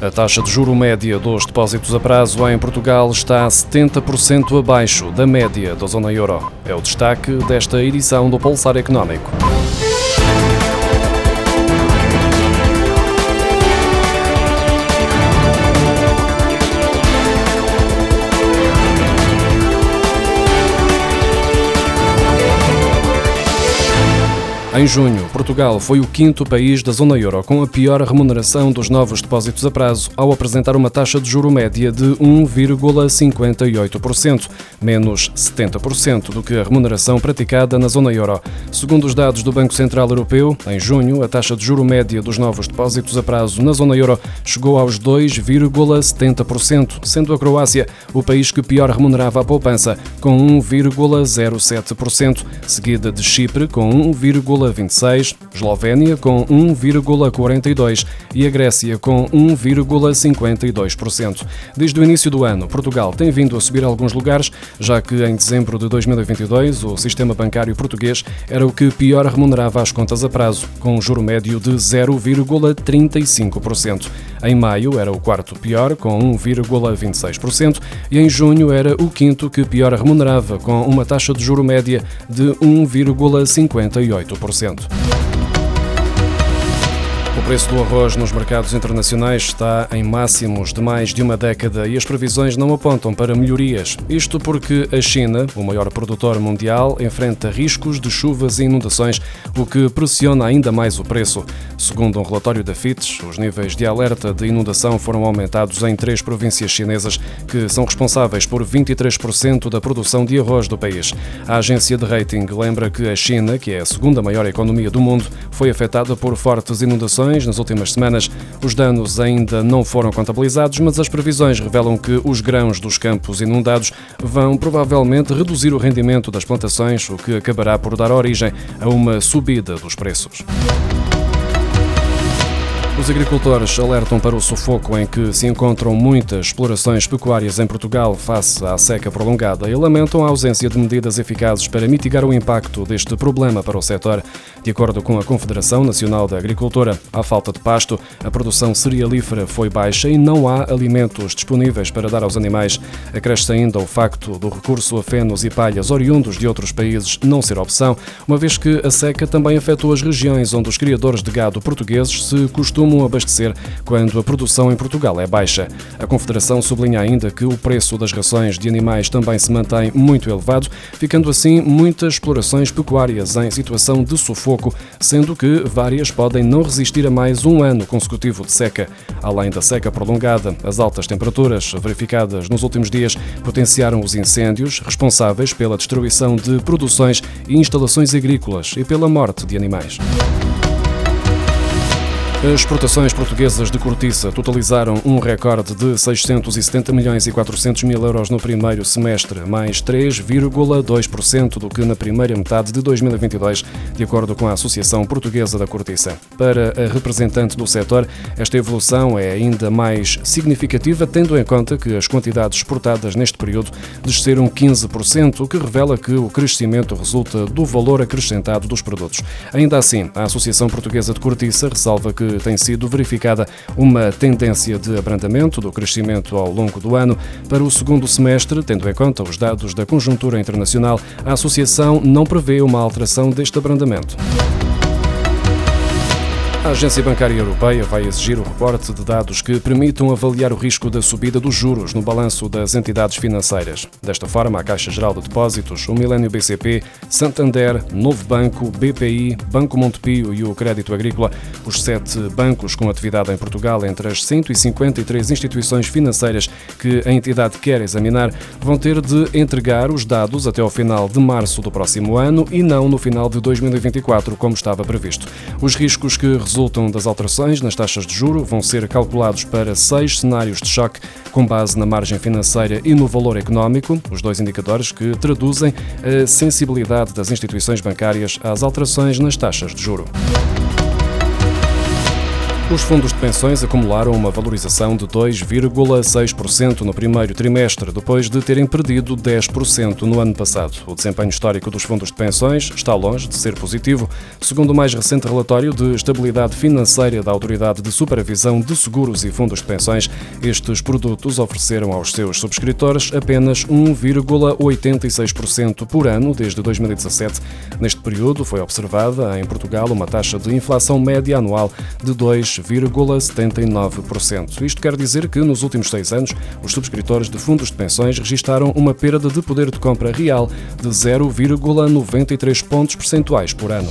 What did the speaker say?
A taxa de juro média dos depósitos a prazo em Portugal está 70% abaixo da média da zona euro. É o destaque desta edição do Pulsar Económico. Em junho, Portugal foi o quinto país da zona euro com a pior remuneração dos novos depósitos a prazo, ao apresentar uma taxa de juro média de 1,58%, menos 70% do que a remuneração praticada na zona euro. Segundo os dados do Banco Central Europeu, em junho, a taxa de juro média dos novos depósitos a prazo na zona euro chegou aos 2,70%, sendo a Croácia o país que pior remunerava a poupança, com 1,07%, seguida de Chipre com 1, 1,26, Eslovénia com 1,42 e a Grécia com 1,52%. Desde o início do ano, Portugal tem vindo a subir alguns lugares, já que em dezembro de 2022 o sistema bancário português era o que pior remunerava as contas a prazo, com um juro médio de 0,35%. Em maio era o quarto pior, com 1,26%, e em junho era o quinto que pior remunerava, com uma taxa de juro média de 1,58%. O preço do arroz nos mercados internacionais está em máximos de mais de uma década e as previsões não apontam para melhorias. Isto porque a China, o maior produtor mundial, enfrenta riscos de chuvas e inundações, o que pressiona ainda mais o preço. Segundo um relatório da FITS, os níveis de alerta de inundação foram aumentados em três províncias chinesas, que são responsáveis por 23% da produção de arroz do país. A agência de rating lembra que a China, que é a segunda maior economia do mundo, foi afetada por fortes inundações nas últimas semanas. Os danos ainda não foram contabilizados, mas as previsões revelam que os grãos dos campos inundados vão provavelmente reduzir o rendimento das plantações, o que acabará por dar origem a uma subida dos preços. Os agricultores alertam para o sufoco em que se encontram muitas explorações pecuárias em Portugal face à seca prolongada e lamentam a ausência de medidas eficazes para mitigar o impacto deste problema para o setor. De acordo com a Confederação Nacional da Agricultura, à falta de pasto, a produção cerealífera foi baixa e não há alimentos disponíveis para dar aos animais. Acresce ainda o facto do recurso a fenos e palhas oriundos de outros países não ser opção, uma vez que a seca também afetou as regiões onde os criadores de gado portugueses se costumam costumam abastecer quando a produção em Portugal é baixa. A Confederação sublinha ainda que o preço das rações de animais também se mantém muito elevado, ficando assim muitas explorações pecuárias em situação de sufoco, sendo que várias podem não resistir a mais um ano consecutivo de seca. Além da seca prolongada, as altas temperaturas verificadas nos últimos dias potenciaram os incêndios responsáveis pela destruição de produções e instalações agrícolas e pela morte de animais. As exportações portuguesas de cortiça totalizaram um recorde de 670 milhões e 400 mil euros no primeiro semestre, mais 3,2% do que na primeira metade de 2022, de acordo com a Associação Portuguesa da Cortiça. Para a representante do setor, esta evolução é ainda mais significativa, tendo em conta que as quantidades exportadas neste período desceram 15%, o que revela que o crescimento resulta do valor acrescentado dos produtos. Ainda assim, a Associação Portuguesa de Cortiça ressalva tem sido verificada uma tendência de abrandamento do crescimento ao longo do ano. Para o segundo semestre, tendo em conta os dados da conjuntura internacional, a Associação não prevê uma alteração deste abrandamento. A Agência Bancária Europeia vai exigir o reporte de dados que permitam avaliar o risco da subida dos juros no balanço das entidades financeiras. Desta forma, a Caixa Geral de Depósitos, o Milênio BCP, Santander, Novo Banco, BPI, Banco Montepio e o Crédito Agrícola, os sete bancos com atividade em Portugal entre as 153 instituições financeiras que a entidade quer examinar, vão ter de entregar os dados até ao final de março do próximo ano e não no final de 2024, como estava previsto. Os riscos que resultam das alterações nas taxas de juro vão ser calculados para seis cenários de choque com base na margem financeira e no valor económico, os dois indicadores que traduzem a sensibilidade das instituições bancárias às alterações nas taxas de juro. Os fundos de pensões acumularam uma valorização de 2,6% no primeiro trimestre, depois de terem perdido 10% no ano passado. O desempenho histórico dos fundos de pensões está longe de ser positivo, segundo o mais recente relatório de estabilidade financeira da Autoridade de Supervisão de Seguros e Fundos de Pensões. Estes produtos ofereceram aos seus subscritores apenas 1,86% por ano desde 2017. Neste período foi observada em Portugal uma taxa de inflação média anual de 2 2,79%. Isto quer dizer que, nos últimos seis anos, os subscritores de fundos de pensões registaram uma perda de poder de compra real de 0,93 pontos percentuais por ano.